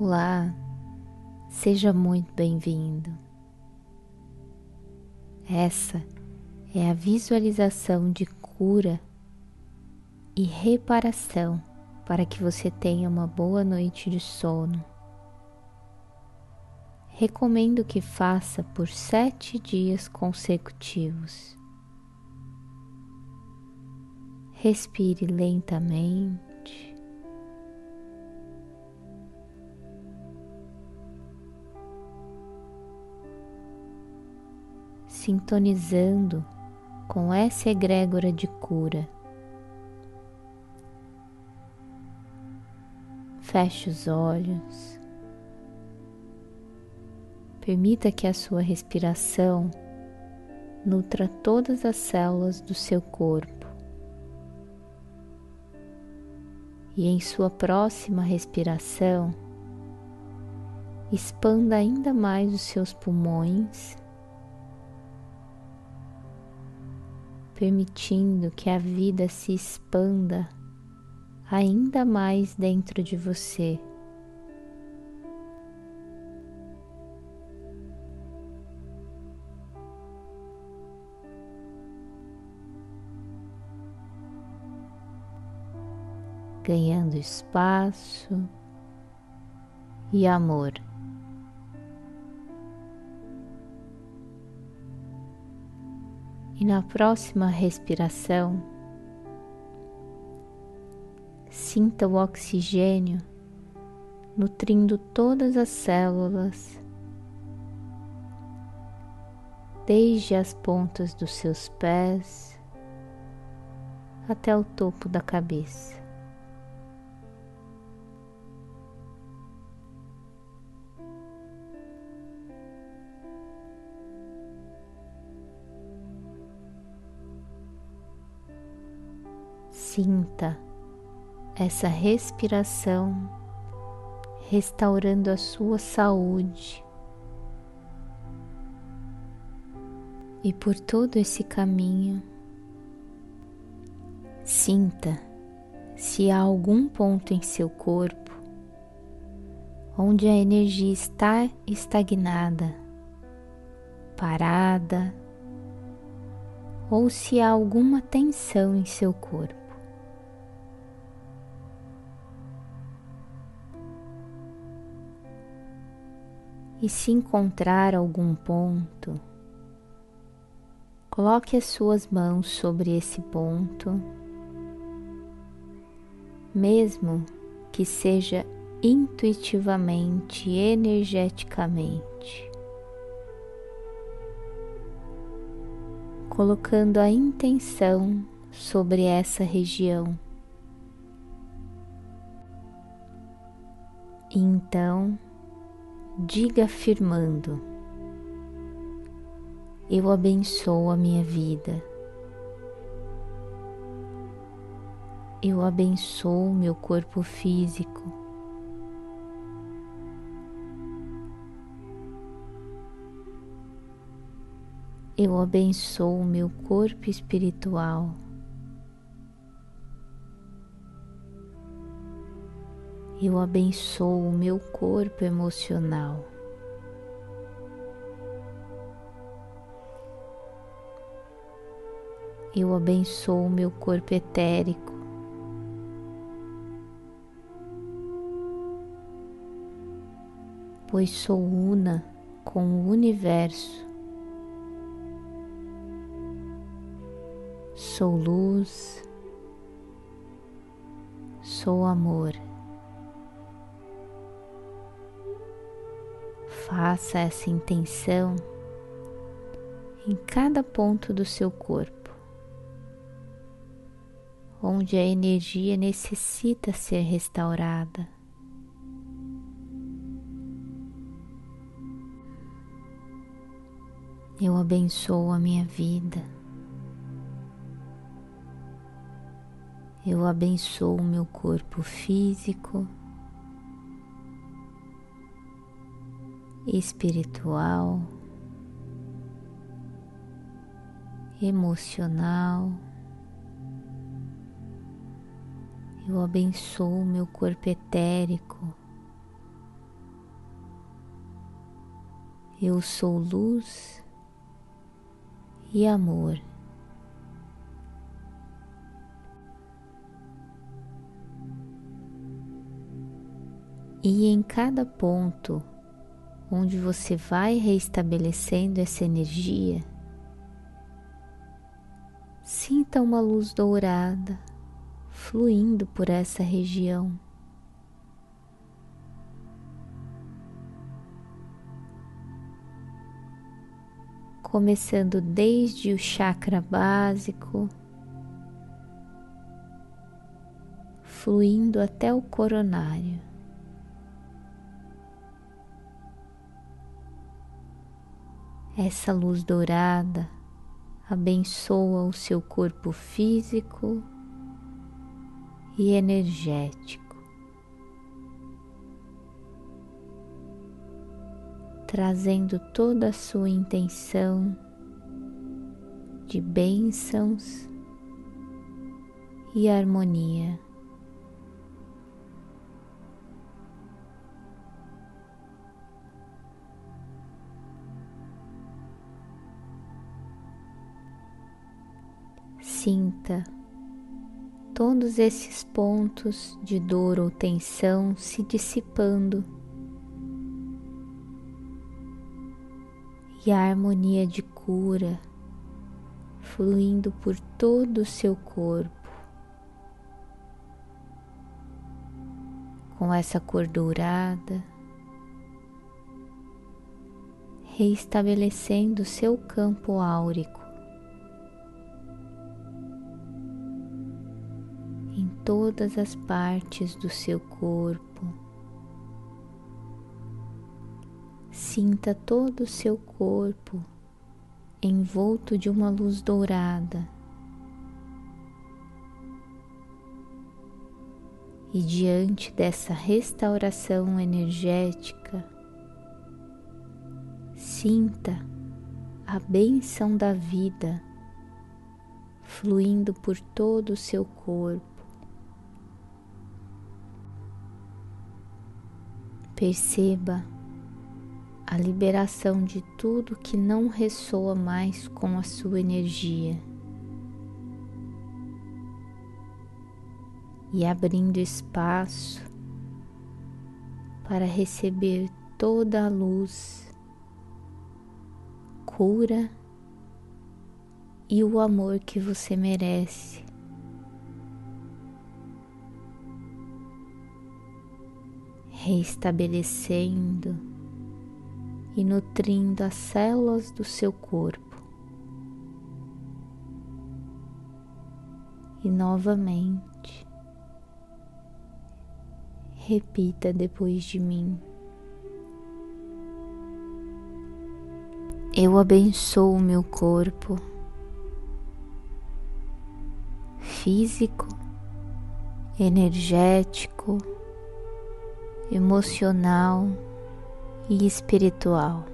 Olá, seja muito bem-vindo. Essa é a visualização de cura e reparação para que você tenha uma boa noite de sono. Recomendo que faça por sete dias consecutivos. Respire lentamente. Sintonizando com essa egrégora de cura. Feche os olhos. Permita que a sua respiração nutra todas as células do seu corpo. E em sua próxima respiração, expanda ainda mais os seus pulmões permitindo que a vida se expanda ainda mais dentro de você. Ganhando espaço e amor. E na próxima respiração, sinta o oxigênio nutrindo todas as células, desde as pontas dos seus pés até o topo da cabeça. Sinta essa respiração restaurando a sua saúde. E por todo esse caminho, sinta se há algum ponto em seu corpo onde a energia está estagnada, parada, ou se há alguma tensão em seu corpo. E se encontrar algum ponto, coloque as suas mãos sobre esse ponto, mesmo que seja intuitivamente, energeticamente, colocando a intenção sobre essa região. Então, diga afirmando: Eu abençoo a minha vida. Eu abençoo meu corpo físico. Eu abençoo meu corpo espiritual. Eu abençoo o meu corpo emocional. Eu abençoo o meu corpo etérico. Pois sou una com o universo. Sou luz, sou amor. Faça essa intenção em cada ponto do seu corpo, onde a energia necessita ser restaurada. Eu abençoo a minha vida. Eu abençoo o meu corpo físico espiritual, emocional. Eu abençoo meu corpo etérico, Eu sou luz e amor. E em cada ponto onde você vai reestabelecendo essa energia, sinta uma luz dourada fluindo por essa região. Começando desde o chakra básico, fluindo até o coronário. Essa luz dourada abençoa o seu corpo físico e energético, trazendo toda a sua intenção de bênçãos e harmonia. Sinta todos esses pontos de dor ou tensão se dissipando e a harmonia de cura fluindo por todo o seu corpo. Com essa cor dourada, reestabelecendo seu campo áurico. Todas as partes do seu corpo. Sinta todo o seu corpo envolto de uma luz dourada. E diante dessa restauração energética, sinta a benção da vida fluindo por todo o seu corpo. Perceba a liberação de tudo que não ressoa mais com a sua energia e abrindo espaço para receber toda a luz, cura e o amor que você merece. Reestabelecendo e nutrindo as células do seu corpo. E novamente, repita depois de mim. Eu abençoo o meu corpo físico, energético, emocional e espiritual.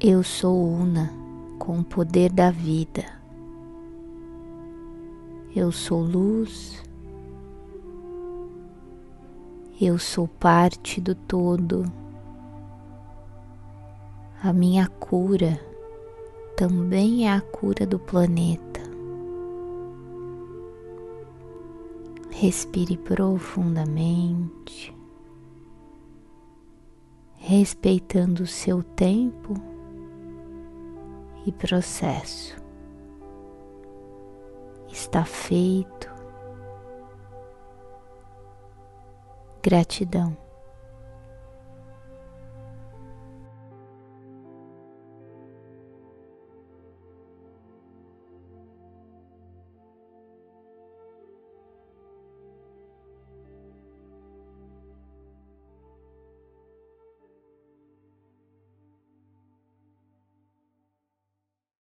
Eu sou una com o poder da vida. Eu sou luz. Eu sou parte do todo. A minha cura também é a cura do planeta. Respire profundamente, respeitando o seu tempo e processo. Está feito. Gratidão.